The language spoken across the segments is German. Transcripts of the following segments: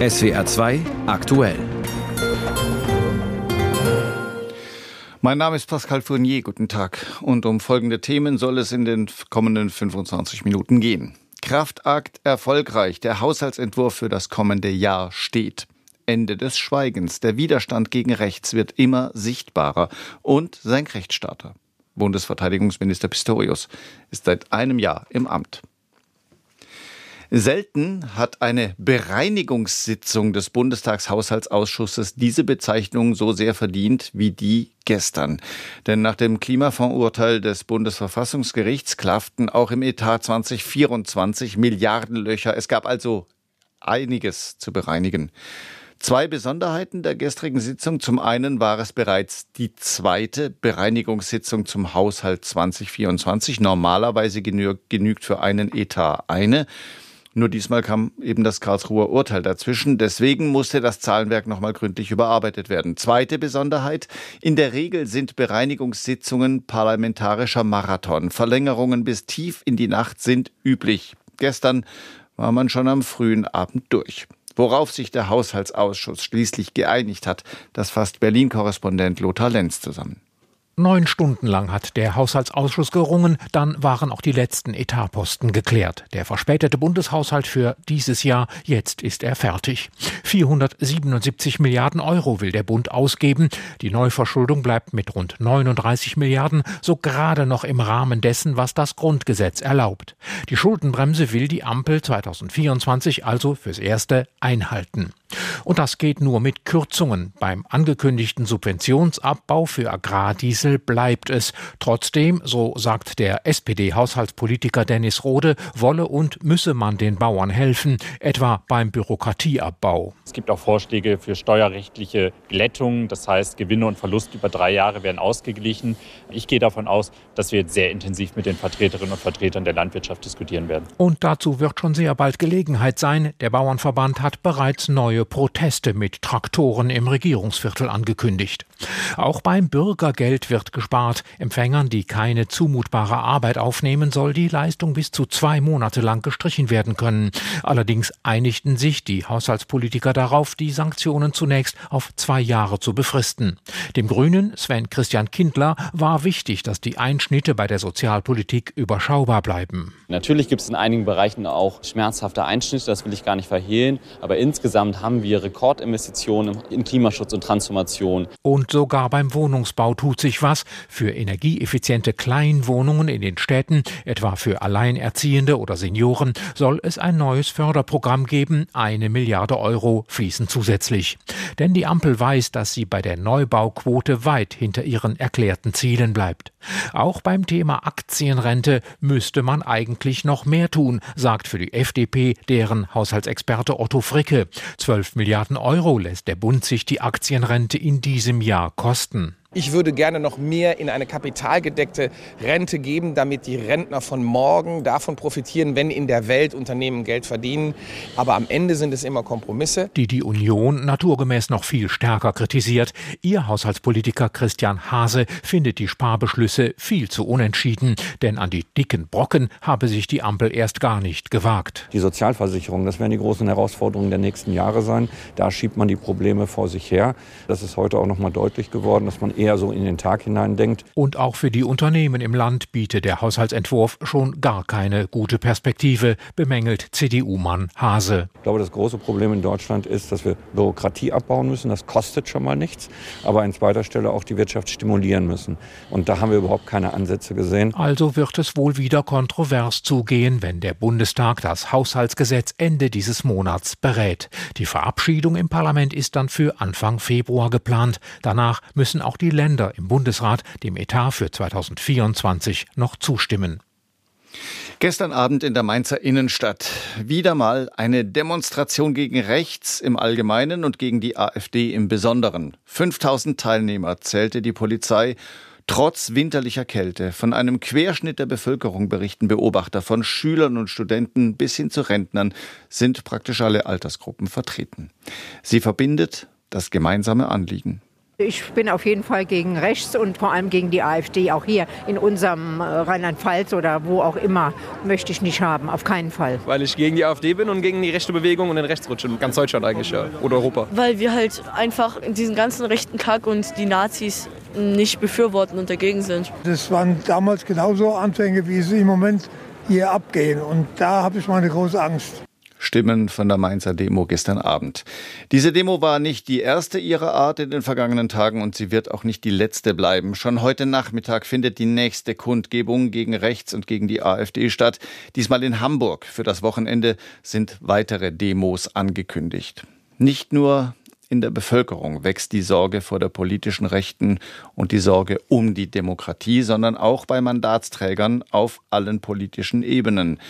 SWR 2 aktuell. Mein Name ist Pascal Fournier, guten Tag. Und um folgende Themen soll es in den kommenden 25 Minuten gehen. Kraftakt erfolgreich. Der Haushaltsentwurf für das kommende Jahr steht. Ende des Schweigens. Der Widerstand gegen rechts wird immer sichtbarer. Und Senkrechtstarter. Bundesverteidigungsminister Pistorius ist seit einem Jahr im Amt. Selten hat eine Bereinigungssitzung des Bundestagshaushaltsausschusses diese Bezeichnung so sehr verdient wie die gestern. Denn nach dem Klimafondsurteil des Bundesverfassungsgerichts klafften auch im Etat 2024 Milliardenlöcher. Es gab also einiges zu bereinigen. Zwei Besonderheiten der gestrigen Sitzung. Zum einen war es bereits die zweite Bereinigungssitzung zum Haushalt 2024. Normalerweise genügt für einen Etat eine. Nur diesmal kam eben das Karlsruher Urteil dazwischen. Deswegen musste das Zahlenwerk nochmal gründlich überarbeitet werden. Zweite Besonderheit. In der Regel sind Bereinigungssitzungen parlamentarischer Marathon. Verlängerungen bis tief in die Nacht sind üblich. Gestern war man schon am frühen Abend durch. Worauf sich der Haushaltsausschuss schließlich geeinigt hat, das fasst Berlin-Korrespondent Lothar Lenz zusammen. Neun Stunden lang hat der Haushaltsausschuss gerungen, dann waren auch die letzten Etatposten geklärt. Der verspätete Bundeshaushalt für dieses Jahr, jetzt ist er fertig. 477 Milliarden Euro will der Bund ausgeben. Die Neuverschuldung bleibt mit rund 39 Milliarden so gerade noch im Rahmen dessen, was das Grundgesetz erlaubt. Die Schuldenbremse will die Ampel 2024 also fürs Erste einhalten. Und das geht nur mit Kürzungen. Beim angekündigten Subventionsabbau für Agrardiesel bleibt es. Trotzdem, so sagt der SPD-Haushaltspolitiker Dennis Rode, wolle und müsse man den Bauern helfen, etwa beim Bürokratieabbau. Es gibt auch Vorschläge für steuerrechtliche Glättungen, das heißt Gewinne und Verluste über drei Jahre werden ausgeglichen. Ich gehe davon aus, dass wir jetzt sehr intensiv mit den Vertreterinnen und Vertretern der Landwirtschaft diskutieren werden. Und dazu wird schon sehr bald Gelegenheit sein. Der Bauernverband hat bereits neue Proteste mit Traktoren im Regierungsviertel angekündigt. Auch beim Bürgergeld wird gespart. Empfängern, die keine zumutbare Arbeit aufnehmen, soll die Leistung bis zu zwei Monate lang gestrichen werden können. Allerdings einigten sich die Haushaltspolitiker darauf, die Sanktionen zunächst auf zwei Jahre zu befristen. Dem Grünen Sven Christian Kindler war wichtig, dass die Einschnitte bei der Sozialpolitik überschaubar bleiben. Natürlich gibt es in einigen Bereichen auch schmerzhafte Einschnitte, das will ich gar nicht verhehlen, aber insgesamt haben wir Rekordinvestitionen in Klimaschutz und Transformation. Und sogar beim Wohnungsbau tut sich was. Für energieeffiziente Kleinwohnungen in den Städten, etwa für Alleinerziehende oder Senioren, soll es ein neues Förderprogramm geben. Eine Milliarde Euro fließen zusätzlich. Denn die Ampel weiß, dass sie bei der Neubauquote weit hinter ihren erklärten Zielen bleibt. Auch beim Thema Aktienrente müsste man eigentlich noch mehr tun, sagt für die FDP deren Haushaltsexperte Otto Fricke. 12 Milliarden Euro lässt der Bund sich die Aktienrente in diesem Jahr kosten. Ich würde gerne noch mehr in eine kapitalgedeckte Rente geben, damit die Rentner von morgen davon profitieren, wenn in der Welt Unternehmen Geld verdienen. Aber am Ende sind es immer Kompromisse. Die die Union naturgemäß noch viel stärker kritisiert. Ihr Haushaltspolitiker Christian Hase findet die Sparbeschlüsse viel zu unentschieden, denn an die dicken Brocken habe sich die Ampel erst gar nicht gewagt. Die Sozialversicherung, das werden die großen Herausforderungen der nächsten Jahre sein. Da schiebt man die Probleme vor sich her. Das ist heute auch noch mal deutlich geworden, dass man eher so in den Tag hinein denkt. Und auch für die Unternehmen im Land bietet der Haushaltsentwurf schon gar keine gute Perspektive, bemängelt CDU-Mann Hase. Ich glaube, das große Problem in Deutschland ist, dass wir Bürokratie abbauen müssen. Das kostet schon mal nichts. Aber an zweiter Stelle auch die Wirtschaft stimulieren müssen. Und da haben wir überhaupt keine Ansätze gesehen. Also wird es wohl wieder kontrovers zugehen, wenn der Bundestag das Haushaltsgesetz Ende dieses Monats berät. Die Verabschiedung im Parlament ist dann für Anfang Februar geplant. Danach müssen auch die die Länder im Bundesrat dem Etat für 2024 noch zustimmen. Gestern Abend in der Mainzer Innenstadt wieder mal eine Demonstration gegen rechts im Allgemeinen und gegen die AfD im Besonderen. 5000 Teilnehmer zählte die Polizei. Trotz winterlicher Kälte von einem Querschnitt der Bevölkerung berichten Beobachter von Schülern und Studenten bis hin zu Rentnern sind praktisch alle Altersgruppen vertreten. Sie verbindet das gemeinsame Anliegen Ich bin auf jeden Fall gegen rechts und vor allem gegen die AfD. Auch hier in unserem äh, Rheinland-Pfalz oder wo auch immer möchte ich nicht haben. Auf keinen Fall. Weil ich gegen die AfD bin und gegen die rechte Bewegung und den Rechtsrutsch in ganz Deutschland eigentlich ja. oder Europa. Weil wir halt einfach diesen ganzen rechten Kack und die Nazis nicht befürworten und dagegen sind. Das waren damals genauso Anfänge, wie sie im Moment hier abgehen. Und da habe ich meine große Angst. Stimmen von der Mainzer Demo gestern Abend. Diese Demo war nicht die erste ihrer Art in den vergangenen Tagen und sie wird auch nicht die letzte bleiben. Schon heute Nachmittag findet die nächste Kundgebung gegen rechts und gegen die AfD statt. Diesmal in Hamburg. Für das Wochenende sind weitere Demos angekündigt. Nicht nur in der Bevölkerung wächst die Sorge vor der politischen Rechten und die Sorge um die Demokratie, sondern auch bei Mandatsträgern auf allen politischen Ebenen,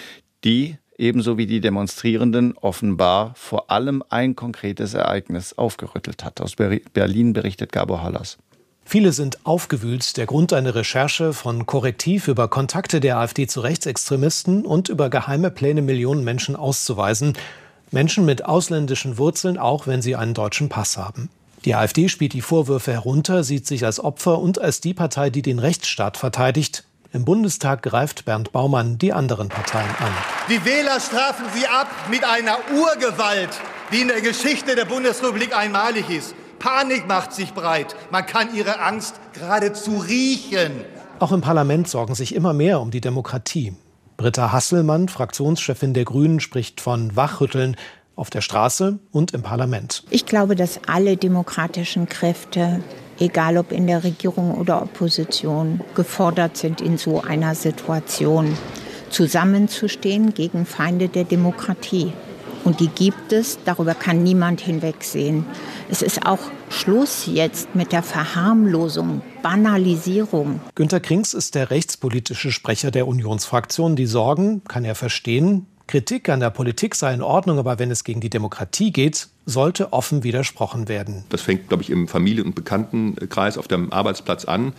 die ebenso wie die Demonstrierenden offenbar vor allem ein konkretes Ereignis aufgerüttelt hat. Aus Berlin berichtet Gabor Hallas. Viele sind aufgewühlt. Der Grund einer Recherche von Korrektiv über Kontakte der AfD zu Rechtsextremisten und über geheime Pläne, Millionen Menschen auszuweisen. Menschen mit ausländischen Wurzeln, auch wenn sie einen deutschen Pass haben. Die AfD spielt die Vorwürfe herunter, sieht sich als Opfer und als die Partei, die den Rechtsstaat verteidigt. Im Bundestag greift Bernd Baumann die anderen Parteien an. Die Wähler strafen sie ab mit einer Urgewalt, die in der Geschichte der Bundesrepublik einmalig ist. Panik macht sich breit. Man kann ihre Angst geradezu riechen. Auch im Parlament sorgen sich immer mehr um die Demokratie. Britta Hasselmann, Fraktionschefin der Grünen, spricht von Wachrütteln auf der Straße und im Parlament. Ich glaube, dass alle demokratischen Kräfte egal ob in der Regierung oder Opposition, gefordert sind, in so einer Situation zusammenzustehen gegen Feinde der Demokratie. Und die gibt es, darüber kann niemand hinwegsehen. Es ist auch Schluss jetzt mit der Verharmlosung, Banalisierung. Günter Krings ist der rechtspolitische Sprecher der Unionsfraktion. Die Sorgen kann er verstehen. Kritik an der Politik sei in Ordnung, aber wenn es gegen die Demokratie geht, sollte offen widersprochen werden. Das fängt, glaube ich, im Familien- und Bekanntenkreis auf dem Arbeitsplatz an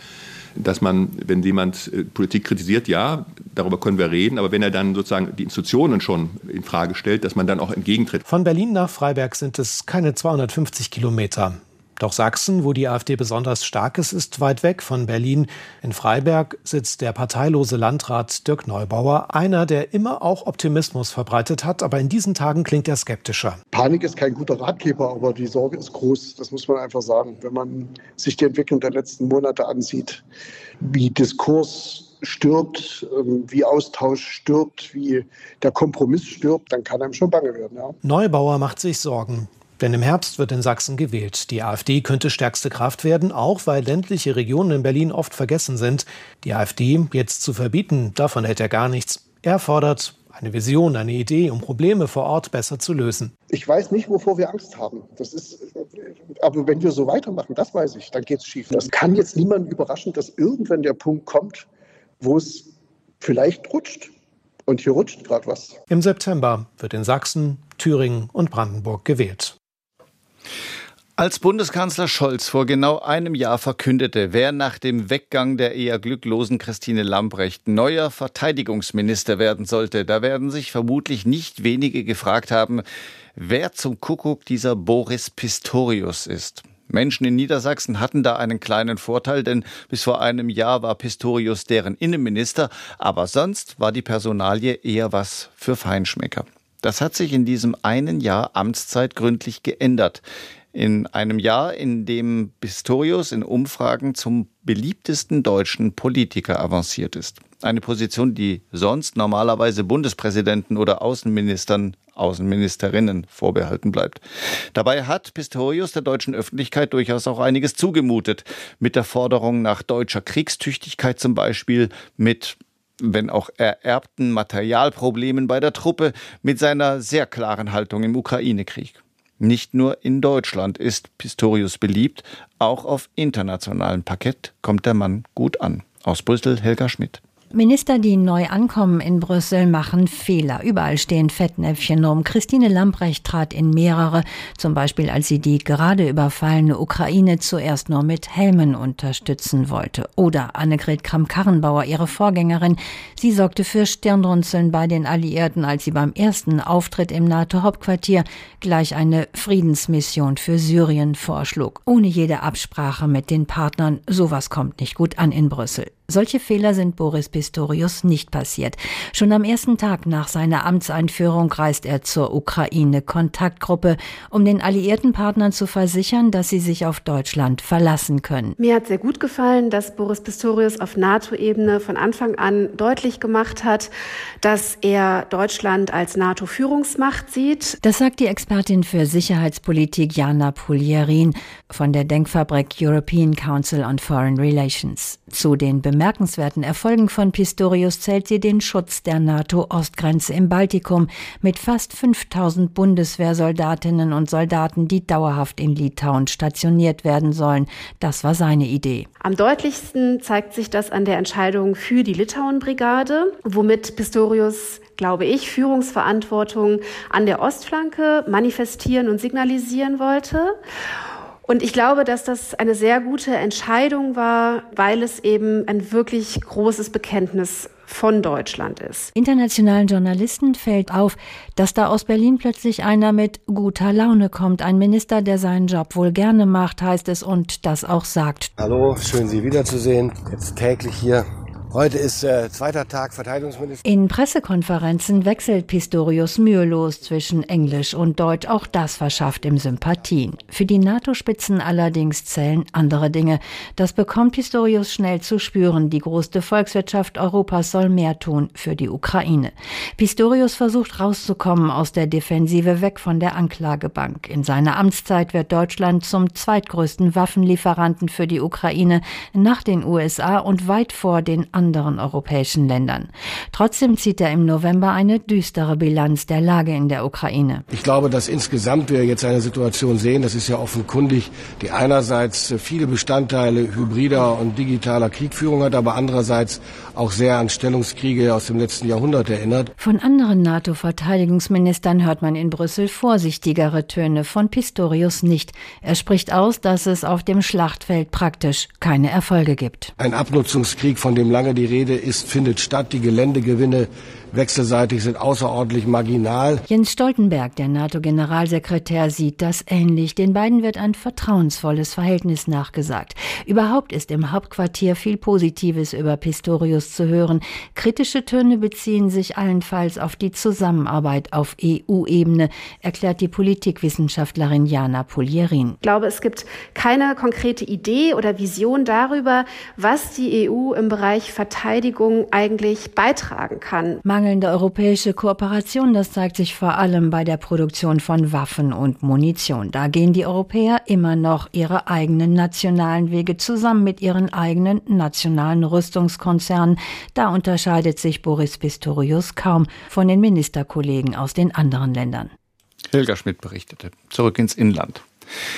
dass man, wenn jemand äh, Politik kritisiert, ja, darüber können wir reden, aber wenn er dann sozusagen die Institutionen schon in Frage stellt, dass man dann auch entgegentritt. Von Berlin nach Freiberg sind es keine 250 Kilometer. Doch Sachsen, wo die AfD besonders stark ist, ist weit weg von Berlin. In Freiberg sitzt der parteilose Landrat Dirk Neubauer, einer, der immer auch Optimismus verbreitet hat, aber in diesen Tagen klingt er skeptischer. Panik ist kein guter Ratgeber, aber die Sorge ist groß, das muss man einfach sagen. Wenn man sich die Entwicklung der letzten Monate ansieht, wie Diskurs stirbt, ähm, wie Austausch stirbt, wie der Kompromiss stirbt, dann kann einem schon bange werden. Ja. Neubauer macht sich Sorgen. Denn im Herbst wird in Sachsen gewählt. Die AfD könnte stärkste Kraft werden, auch weil ländliche Regionen in Berlin oft vergessen sind. Die AfD jetzt zu verbieten, davon hält er gar nichts. Er fordert eine Vision, eine Idee, um Probleme vor Ort besser zu lösen. Ich weiß nicht, wovor wir Angst haben. Das ist, aber wenn wir so weitermachen, das weiß ich, dann geht es schief. Das kann jetzt niemanden überraschen, dass irgendwann der Punkt kommt, wo es vielleicht rutscht. Und hier rutscht gerade was. Im September wird in Sachsen, Thüringen und Brandenburg gewählt. Als Bundeskanzler Scholz vor genau einem Jahr verkündete, wer nach dem Weggang der eher glücklosen Christine Lambrecht neuer Verteidigungsminister werden sollte, da werden sich vermutlich nicht wenige gefragt haben, wer zum Kuckuck dieser Boris Pistorius ist. Menschen in Niedersachsen hatten da einen kleinen Vorteil, denn bis vor einem Jahr war Pistorius deren Innenminister, aber sonst war die Personalie eher was für Feinschmecker. Das hat sich in diesem einen Jahr Amtszeit gründlich geändert. In einem Jahr, in dem Pistorius in Umfragen zum beliebtesten deutschen Politiker avanciert ist. Eine Position, die sonst normalerweise Bundespräsidenten oder Außenministern, Außenministerinnen vorbehalten bleibt. Dabei hat Pistorius der deutschen Öffentlichkeit durchaus auch einiges zugemutet. Mit der Forderung nach deutscher Kriegstüchtigkeit zum Beispiel, mit wenn auch ererbten Materialproblemen bei der Truppe, mit seiner sehr klaren Haltung im Ukraine-Krieg. Nicht nur in Deutschland ist Pistorius beliebt, auch auf internationalem Parkett kommt der Mann gut an. Aus Brüssel Helga Schmidt. Minister, die neu ankommen in Brüssel, machen Fehler. Überall stehen Fettnäpfchen rum. Christine Lamprecht trat in mehrere, zum Beispiel als sie die gerade überfallene Ukraine zuerst nur mit Helmen unterstützen wollte. Oder Annegret Kramp-Karrenbauer, ihre Vorgängerin. Sie sorgte für Stirnrunzeln bei den Alliierten, als sie beim ersten Auftritt im NATO-Hauptquartier gleich eine Friedensmission für Syrien vorschlug. Ohne jede Absprache mit den Partnern. Sowas kommt nicht gut an in Brüssel. Solche Fehler sind Boris Pistorius nicht passiert. Schon am ersten Tag nach seiner Amtseinführung reist er zur Ukraine-Kontaktgruppe, um den alliierten Partnern zu versichern, dass sie sich auf Deutschland verlassen können. Mir hat sehr gut gefallen, dass Boris Pistorius auf NATO-Ebene von Anfang an deutlich gemacht hat, dass er Deutschland als NATO-Führungsmacht sieht. Das sagt die Expertin für Sicherheitspolitik Jana Pulierin von der Denkfabrik European Council on Foreign Relations. Zu den bemerkenswerten Erfolgen von Pistorius zählt sie den Schutz der NATO-Ostgrenze im Baltikum mit fast 5000 Bundeswehrsoldatinnen und Soldaten, die dauerhaft in Litauen stationiert werden sollen. Das war seine Idee. Am deutlichsten zeigt sich das an der Entscheidung für die Litauen-Brigade, womit Pistorius glaube ich, Führungsverantwortung an der Ostflanke manifestieren und signalisieren wollte. Und ich glaube, dass das eine sehr gute Entscheidung war, weil es eben ein wirklich großes Bekenntnis von Deutschland ist. Internationalen Journalisten fällt auf, dass da aus Berlin plötzlich einer mit guter Laune kommt. Ein Minister, der seinen Job wohl gerne macht, heißt es und das auch sagt. Hallo, schön Sie wiederzusehen. Jetzt täglich hier Heute ist äh, zweiter Tag Verteidigungsminister. In Pressekonferenzen wechselt Pistorius mühelos zwischen Englisch und Deutsch. Auch das verschafft ihm Sympathien. Für die NATO-Spitzen allerdings zählen andere Dinge. Das bekommt Pistorius schnell zu spüren. Die größte Volkswirtschaft Europas soll mehr tun für die Ukraine. Pistorius versucht rauszukommen aus der Defensive weg von der Anklagebank. In seiner Amtszeit wird Deutschland zum zweitgrößten Waffenlieferanten für die Ukraine nach den USA und weit vor den europäischen Ländern. Trotzdem zieht er im November eine düstere Bilanz der Lage in der Ukraine. Ich glaube, dass insgesamt wir jetzt eine Situation sehen, das ist ja offenkundig, die einerseits viele Bestandteile hybrider und digitaler Kriegführung hat, aber andererseits auch sehr an Stellungskriege aus dem letzten Jahrhundert erinnert. Von anderen NATO-Verteidigungsministern hört man in Brüssel vorsichtigere Töne, von Pistorius nicht. Er spricht aus, dass es auf dem Schlachtfeld praktisch keine Erfolge gibt. Ein Abnutzungskrieg, von dem lange die Rede ist, findet statt. Die Geländegewinne wechselseitig sind außerordentlich marginal. Jens Stoltenberg, der NATO-Generalsekretär, sieht das ähnlich. Den beiden wird ein vertrauensvolles Verhältnis nachgesagt. Überhaupt ist im Hauptquartier viel Positives über Pistorius zu hören. Kritische Töne beziehen sich allenfalls auf die Zusammenarbeit auf EU-Ebene, erklärt die Politikwissenschaftlerin Jana Pulierin. Ich glaube, es gibt keine konkrete Idee oder Vision darüber, was die EU im Bereich Verteidigung eigentlich beitragen kann mangelnde europäische Kooperation, das zeigt sich vor allem bei der Produktion von Waffen und Munition. Da gehen die Europäer immer noch ihre eigenen nationalen Wege zusammen mit ihren eigenen nationalen Rüstungskonzernen. Da unterscheidet sich Boris Pistorius kaum von den Ministerkollegen aus den anderen Ländern. Helga Schmidt berichtete. Zurück ins Inland.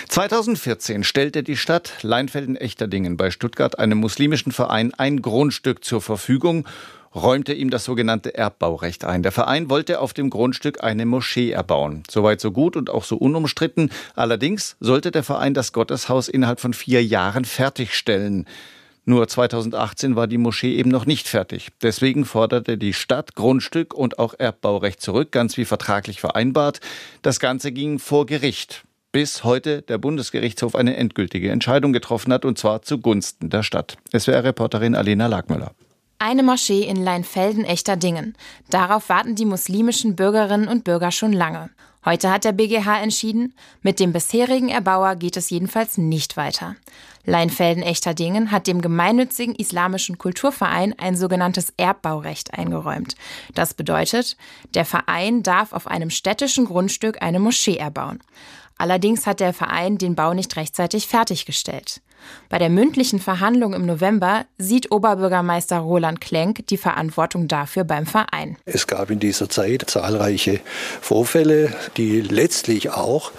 2014 stellte die Stadt Leinfelden-Echterdingen bei Stuttgart einem muslimischen Verein ein Grundstück zur Verfügung räumte ihm das sogenannte Erbbaurecht ein. Der Verein wollte auf dem Grundstück eine Moschee erbauen. Soweit so gut und auch so unumstritten. Allerdings sollte der Verein das Gotteshaus innerhalb von vier Jahren fertigstellen. Nur 2018 war die Moschee eben noch nicht fertig. Deswegen forderte die Stadt Grundstück und auch Erbbaurecht zurück, ganz wie vertraglich vereinbart. Das Ganze ging vor Gericht bis heute der Bundesgerichtshof eine endgültige Entscheidung getroffen hat, und zwar zugunsten der Stadt. SWR-Reporterin Alena Lagmüller. Eine Moschee in Leinfelden-Echterdingen. Darauf warten die muslimischen Bürgerinnen und Bürger schon lange. Heute hat der BGH entschieden, mit dem bisherigen Erbauer geht es jedenfalls nicht weiter. Leinfelden-Echterdingen hat dem gemeinnützigen islamischen Kulturverein ein sogenanntes Erbbaurecht eingeräumt. Das bedeutet, der Verein darf auf einem städtischen Grundstück eine Moschee erbauen. Allerdings hat der Verein den Bau nicht rechtzeitig fertiggestellt. Bei der mündlichen Verhandlung im November sieht Oberbürgermeister Roland Klenk die Verantwortung dafür beim Verein. Es gab in dieser Zeit zahlreiche Vorfälle, die letztlich auch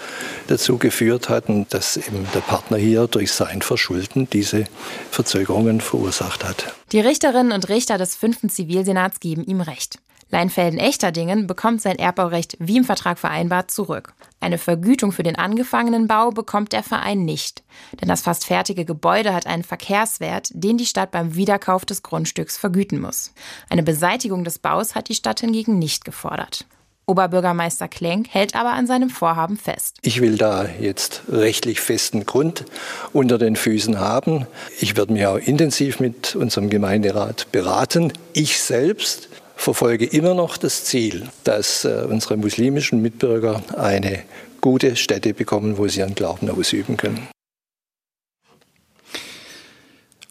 dazu geführt hatten, dass eben der Partner hier durch sein Verschulden diese Verzögerungen verursacht hat. Die Richterinnen und Richter des fünften Zivilsenats geben ihm recht. Leinfelden-Echterdingen bekommt sein Erbbaurecht wie im Vertrag vereinbart zurück. Eine Vergütung für den angefangenen Bau bekommt der Verein nicht, denn das fast fertige Gebäude hat einen Verkehrswert, den die Stadt beim Wiederkauf des Grundstücks vergüten muss. Eine Beseitigung des Baus hat die Stadt hingegen nicht gefordert. Oberbürgermeister Klenk hält aber an seinem Vorhaben fest. Ich will da jetzt rechtlich festen Grund unter den Füßen haben. Ich werde mich auch intensiv mit unserem Gemeinderat beraten. Ich selbst verfolge immer noch das Ziel, dass äh, unsere muslimischen Mitbürger eine gute Stätte bekommen, wo sie ihren Glauben ausüben können.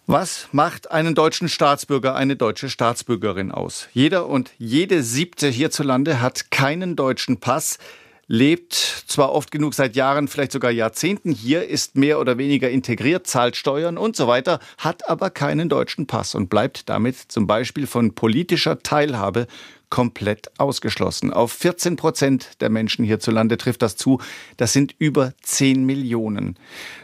Was macht einen deutschen Staatsbürger, eine deutsche Staatsbürgerin aus? Jeder und jede siebte hierzulande hat keinen deutschen Pass lebt zwar oft genug seit Jahren, vielleicht sogar Jahrzehnten hier, ist mehr oder weniger integriert, zahlt Steuern und so weiter, hat aber keinen deutschen Pass und bleibt damit zum Beispiel von politischer Teilhabe komplett ausgeschlossen. Auf 14 Prozent der Menschen hierzulande trifft das zu. Das sind über 10 Millionen.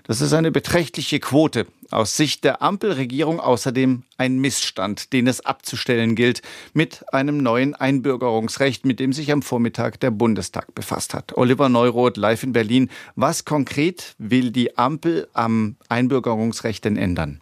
Das ist eine beträchtliche Quote. Aus Sicht der Ampelregierung außerdem ein Missstand, den es abzustellen gilt, mit einem neuen Einbürgerungsrecht, mit dem sich am Vormittag der Bundestag befasst hat. Oliver Neuroth live in Berlin. Was konkret will die Ampel am Einbürgerungsrecht denn ändern?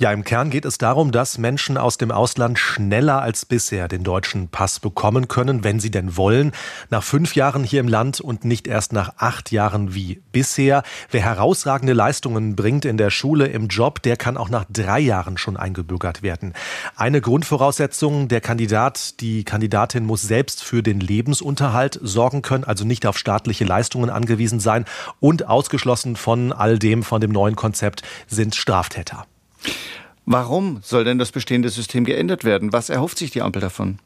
Ja, im Kern geht es darum, dass Menschen aus dem Ausland schneller als bisher den deutschen Pass bekommen können, wenn sie denn wollen. Nach fünf Jahren hier im Land und nicht erst nach acht Jahren wie bisher. Wer herausragende Leistungen bringt in der Schule, im Job, der kann auch nach drei Jahren schon eingebürgert werden. Eine Grundvoraussetzung, der Kandidat, die Kandidatin muss selbst für den Lebensunterhalt sorgen können, also nicht auf staatliche Leistungen angewiesen sein und ausgeschlossen von all dem, von dem neuen Konzept sind Straftäter. Warum soll denn das bestehende System geändert werden? Was erhofft sich die Ampel davon?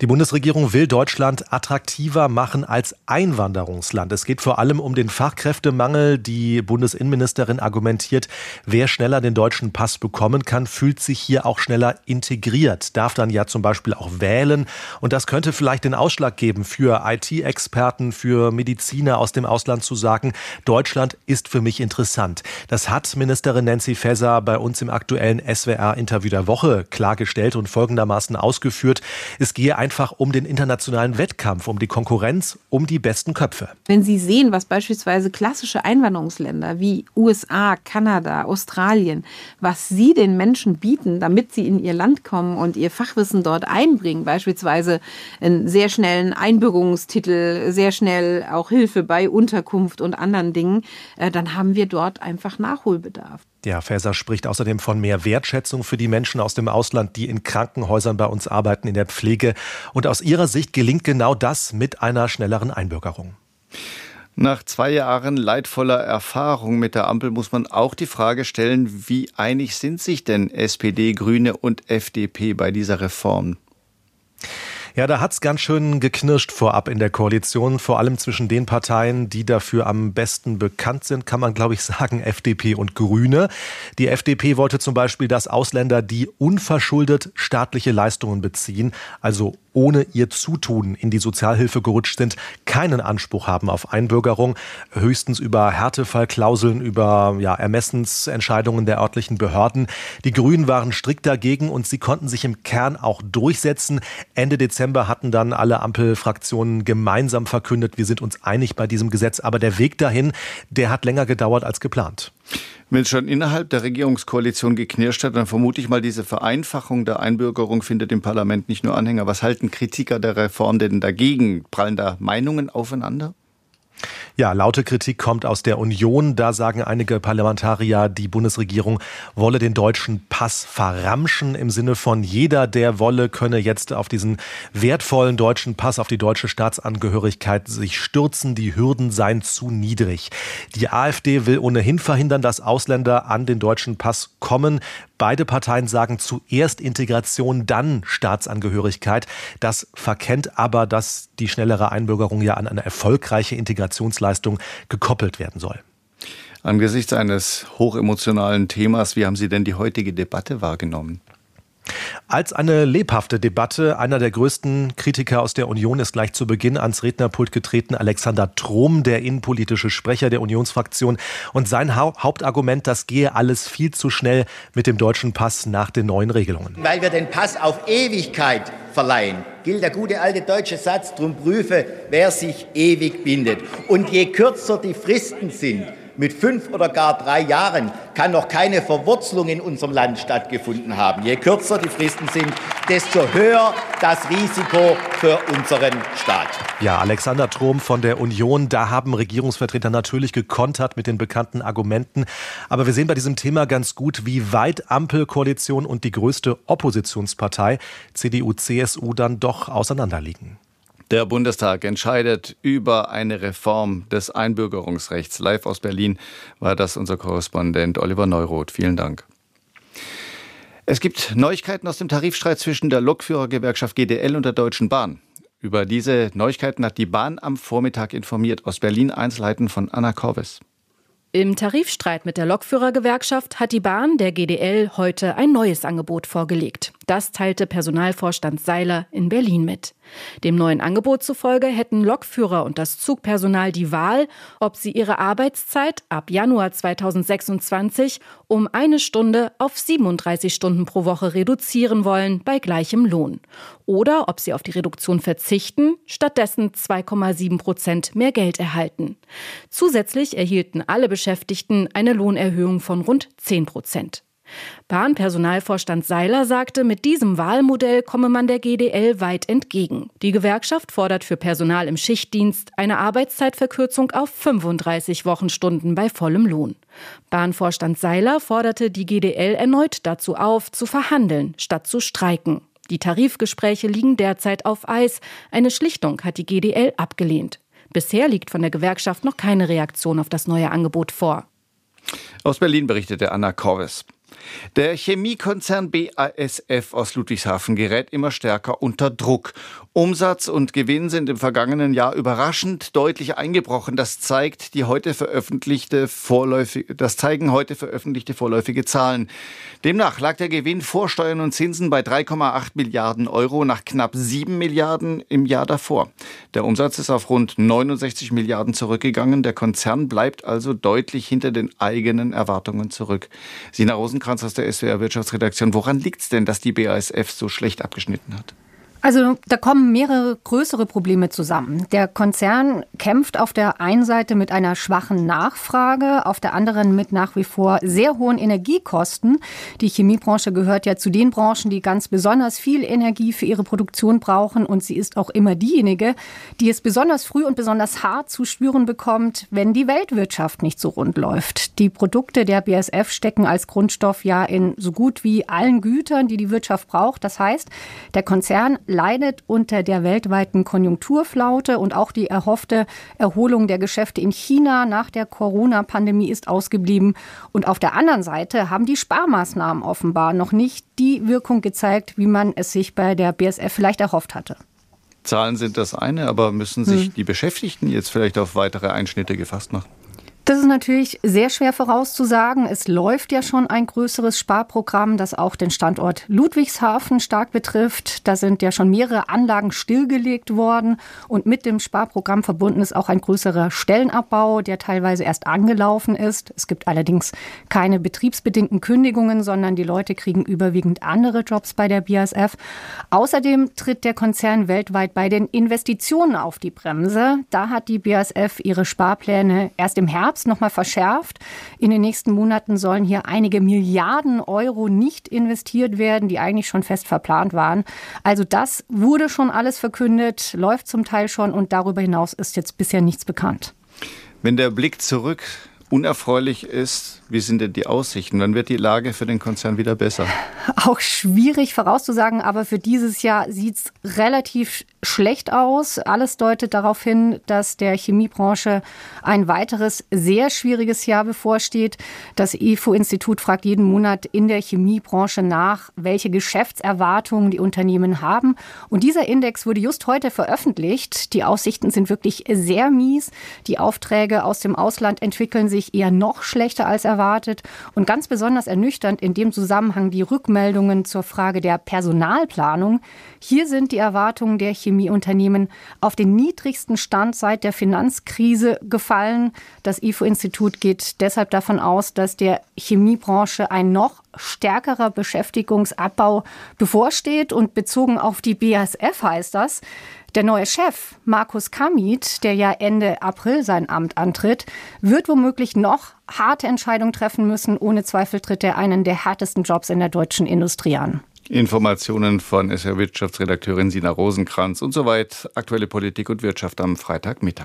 Die Bundesregierung will Deutschland attraktiver machen als Einwanderungsland. Es geht vor allem um den Fachkräftemangel. Die Bundesinnenministerin argumentiert, wer schneller den deutschen Pass bekommen kann, fühlt sich hier auch schneller integriert, darf dann ja zum Beispiel auch wählen. Und das könnte vielleicht den Ausschlag geben für IT-Experten, für Mediziner aus dem Ausland zu sagen, Deutschland ist für mich interessant. Das hat Ministerin Nancy Faeser bei uns im aktuellen SWR-Interview der Woche klargestellt und folgendermaßen ausgeführt. Es gehe einfach um den internationalen Wettkampf, um die Konkurrenz, um die besten Köpfe. Wenn Sie sehen, was beispielsweise klassische Einwanderungsländer wie USA, Kanada, Australien, was sie den Menschen bieten, damit sie in ihr Land kommen und ihr Fachwissen dort einbringen, beispielsweise einen sehr schnellen Einbürgerungstitel, sehr schnell auch Hilfe bei Unterkunft und anderen Dingen, äh, dann haben wir dort einfach Nachholbedarf. Der Faeser spricht außerdem von mehr Wertschätzung für die Menschen aus dem Ausland, die in Krankenhäusern bei uns arbeiten, in der Pflege. Und aus ihrer Sicht gelingt genau das mit einer schnelleren Einbürgerung. Nach zwei Jahren leidvoller Erfahrung mit der Ampel muss man auch die Frage stellen, wie einig sind sich denn SPD, Grüne und FDP bei dieser Reform? Ja, da hat's ganz schön geknirscht vorab in der Koalition, vor allem zwischen den Parteien, die dafür am besten bekannt sind, kann man glaube ich sagen, FDP und Grüne. Die FDP wollte zum Beispiel, dass Ausländer, die unverschuldet staatliche Leistungen beziehen, also ohne ihr Zutun in die Sozialhilfe gerutscht sind, keinen Anspruch haben auf Einbürgerung, höchstens über Härtefallklauseln, über ja, Ermessensentscheidungen der örtlichen Behörden. Die Grünen waren strikt dagegen und sie konnten sich im Kern auch durchsetzen. Ende Dezember hatten dann alle Ampelfraktionen gemeinsam verkündet, wir sind uns einig bei diesem Gesetz, aber der Weg dahin, der hat länger gedauert als geplant. Wenn es schon innerhalb der Regierungskoalition geknirscht hat, dann vermute ich mal, diese Vereinfachung der Einbürgerung findet im Parlament nicht nur Anhänger. Was halten Kritiker der Reform denn dagegen? Prallen da Meinungen aufeinander? Ja, laute Kritik kommt aus der Union. Da sagen einige Parlamentarier, die Bundesregierung wolle den deutschen Pass verramschen im Sinne von jeder, der wolle, könne jetzt auf diesen wertvollen deutschen Pass, auf die deutsche Staatsangehörigkeit sich stürzen. Die Hürden seien zu niedrig. Die AfD will ohnehin verhindern, dass Ausländer an den deutschen Pass kommen. Beide Parteien sagen zuerst Integration, dann Staatsangehörigkeit. Das verkennt aber, dass die schnellere Einbürgerung ja an eine erfolgreiche Integrationsleistung gekoppelt werden soll. Angesichts eines hochemotionalen Themas, wie haben Sie denn die heutige Debatte wahrgenommen? Als eine lebhafte Debatte. Einer der größten Kritiker aus der Union ist gleich zu Beginn ans Rednerpult getreten, Alexander Trom, der innenpolitische Sprecher der Unionsfraktion. Und sein Hauptargument, das gehe alles viel zu schnell mit dem deutschen Pass nach den neuen Regelungen. Weil wir den Pass auf Ewigkeit verleihen, gilt der gute alte deutsche Satz, drum prüfe, wer sich ewig bindet. Und je kürzer die Fristen sind, mit fünf oder gar drei Jahren kann noch keine Verwurzelung in unserem Land stattgefunden haben. Je kürzer die Fristen sind, desto höher das Risiko für unseren Staat. Ja, Alexander Trom von der Union, da haben Regierungsvertreter natürlich gekontert mit den bekannten Argumenten. Aber wir sehen bei diesem Thema ganz gut, wie weit Ampelkoalition und die größte Oppositionspartei CDU, CSU dann doch auseinanderliegen. Der Bundestag entscheidet über eine Reform des Einbürgerungsrechts. Live aus Berlin war das unser Korrespondent Oliver Neuroth. Vielen Dank. Es gibt Neuigkeiten aus dem Tarifstreit zwischen der Lokführergewerkschaft GDL und der Deutschen Bahn. Über diese Neuigkeiten hat die Bahn am Vormittag informiert. Aus Berlin Einzelheiten von Anna Korves. Im Tarifstreit mit der Lokführergewerkschaft hat die Bahn der GDL heute ein neues Angebot vorgelegt. Das teilte Personalvorstand Seiler in Berlin mit. Dem neuen Angebot zufolge hätten Lokführer und das Zugpersonal die Wahl, ob sie ihre Arbeitszeit ab Januar 2026 um eine Stunde auf 37 Stunden pro Woche reduzieren wollen bei gleichem Lohn. Oder ob sie auf die Reduktion verzichten, stattdessen 2,7 Prozent mehr Geld erhalten. Zusätzlich erhielten alle Beschäftigten eine Lohnerhöhung von rund 10 Prozent. Bahnpersonalvorstand Seiler sagte, mit diesem Wahlmodell komme man der GDL weit entgegen. Die Gewerkschaft fordert für Personal im Schichtdienst eine Arbeitszeitverkürzung auf 35 Wochenstunden bei vollem Lohn. Bahnvorstand Seiler forderte die GDL erneut dazu auf, zu verhandeln statt zu streiken. Die Tarifgespräche liegen derzeit auf Eis. Eine Schlichtung hat die GDL abgelehnt. Bisher liegt von der Gewerkschaft noch keine Reaktion auf das neue Angebot vor. Aus Berlin berichtete Anna Korves. Der Chemiekonzern BASF aus Ludwigshafen gerät immer stärker unter Druck. Umsatz und Gewinn sind im vergangenen Jahr überraschend deutlich eingebrochen. Das zeigt die heute veröffentlichte vorläufige, das zeigen heute veröffentlichte vorläufige Zahlen. Demnach lag der Gewinn vor Steuern und Zinsen bei 3,8 Milliarden Euro nach knapp 7 Milliarden im Jahr davor. Der Umsatz ist auf rund 69 Milliarden zurückgegangen. Der Konzern bleibt also deutlich hinter den eigenen Erwartungen zurück. Sina Rosenkranz aus der SWR Wirtschaftsredaktion. Woran liegt es denn, dass die BASF so schlecht abgeschnitten hat? Also da kommen mehrere größere Probleme zusammen. Der Konzern kämpft auf der einen Seite mit einer schwachen Nachfrage, auf der anderen mit nach wie vor sehr hohen Energiekosten. Die Chemiebranche gehört ja zu den Branchen, die ganz besonders viel Energie für ihre Produktion brauchen und sie ist auch immer diejenige, die es besonders früh und besonders hart zu spüren bekommt, wenn die Weltwirtschaft nicht so rund läuft. Die Produkte der BSF stecken als Grundstoff ja in so gut wie allen Gütern, die die Wirtschaft braucht. Das heißt, der Konzern leidet unter der weltweiten Konjunkturflaute und auch die erhoffte Erholung der Geschäfte in China nach der Corona-Pandemie ist ausgeblieben. Und auf der anderen Seite haben die Sparmaßnahmen offenbar noch nicht die Wirkung gezeigt, wie man es sich bei der BSF vielleicht erhofft hatte. Zahlen sind das eine, aber müssen sich hm. die Beschäftigten jetzt vielleicht auf weitere Einschnitte gefasst machen? Das ist natürlich sehr schwer vorauszusagen. Es läuft ja schon ein größeres Sparprogramm, das auch den Standort Ludwigshafen stark betrifft. Da sind ja schon mehrere Anlagen stillgelegt worden und mit dem Sparprogramm verbunden ist auch ein größerer Stellenabbau, der teilweise erst angelaufen ist. Es gibt allerdings keine betriebsbedingten Kündigungen, sondern die Leute kriegen überwiegend andere Jobs bei der BASF. Außerdem tritt der Konzern weltweit bei den Investitionen auf die Bremse. Da hat die BASF ihre Sparpläne erst im Herbst Herbst nochmal verschärft. In den nächsten Monaten sollen hier einige Milliarden Euro nicht investiert werden, die eigentlich schon fest verplant waren. Also das wurde schon alles verkündet, läuft zum Teil schon und darüber hinaus ist jetzt bisher nichts bekannt. Wenn der Blick zurück unerfreulich ist, wie sind denn die Aussichten? Wann wird die Lage für den Konzern wieder besser? Auch schwierig vorauszusagen, aber für dieses Jahr sieht es relativ schlecht aus. Alles deutet darauf hin, dass der Chemiebranche ein weiteres sehr schwieriges Jahr bevorsteht. Das IFO-Institut fragt jeden Monat in der Chemiebranche nach, welche Geschäftserwartungen die Unternehmen haben. Und dieser Index wurde just heute veröffentlicht. Die Aussichten sind wirklich sehr mies. Die Aufträge aus dem Ausland entwickeln sich womöglich eher noch schlechter als erwartet. Und ganz besonders ernüchternd in dem Zusammenhang die Rückmeldungen zur Frage der Personalplanung. Hier sind die Erwartungen der Chemieunternehmen auf den niedrigsten Stand seit der Finanzkrise gefallen. Das IFO-Institut geht deshalb davon aus, dass der Chemiebranche ein noch stärkerer Beschäftigungsabbau bevorsteht. Und bezogen auf die BASF heißt das, der neue Chef, Markus Kamit, der ja Ende April sein Amt antritt, wird womöglich noch harte Entscheidungen treffen müssen. Ohne Zweifel tritt er einen der härtesten Jobs in der deutschen Industrie an. Informationen von SR Wirtschaftsredakteurin Sina Rosenkranz und soweit aktuelle Politik und Wirtschaft am Freitagmittag.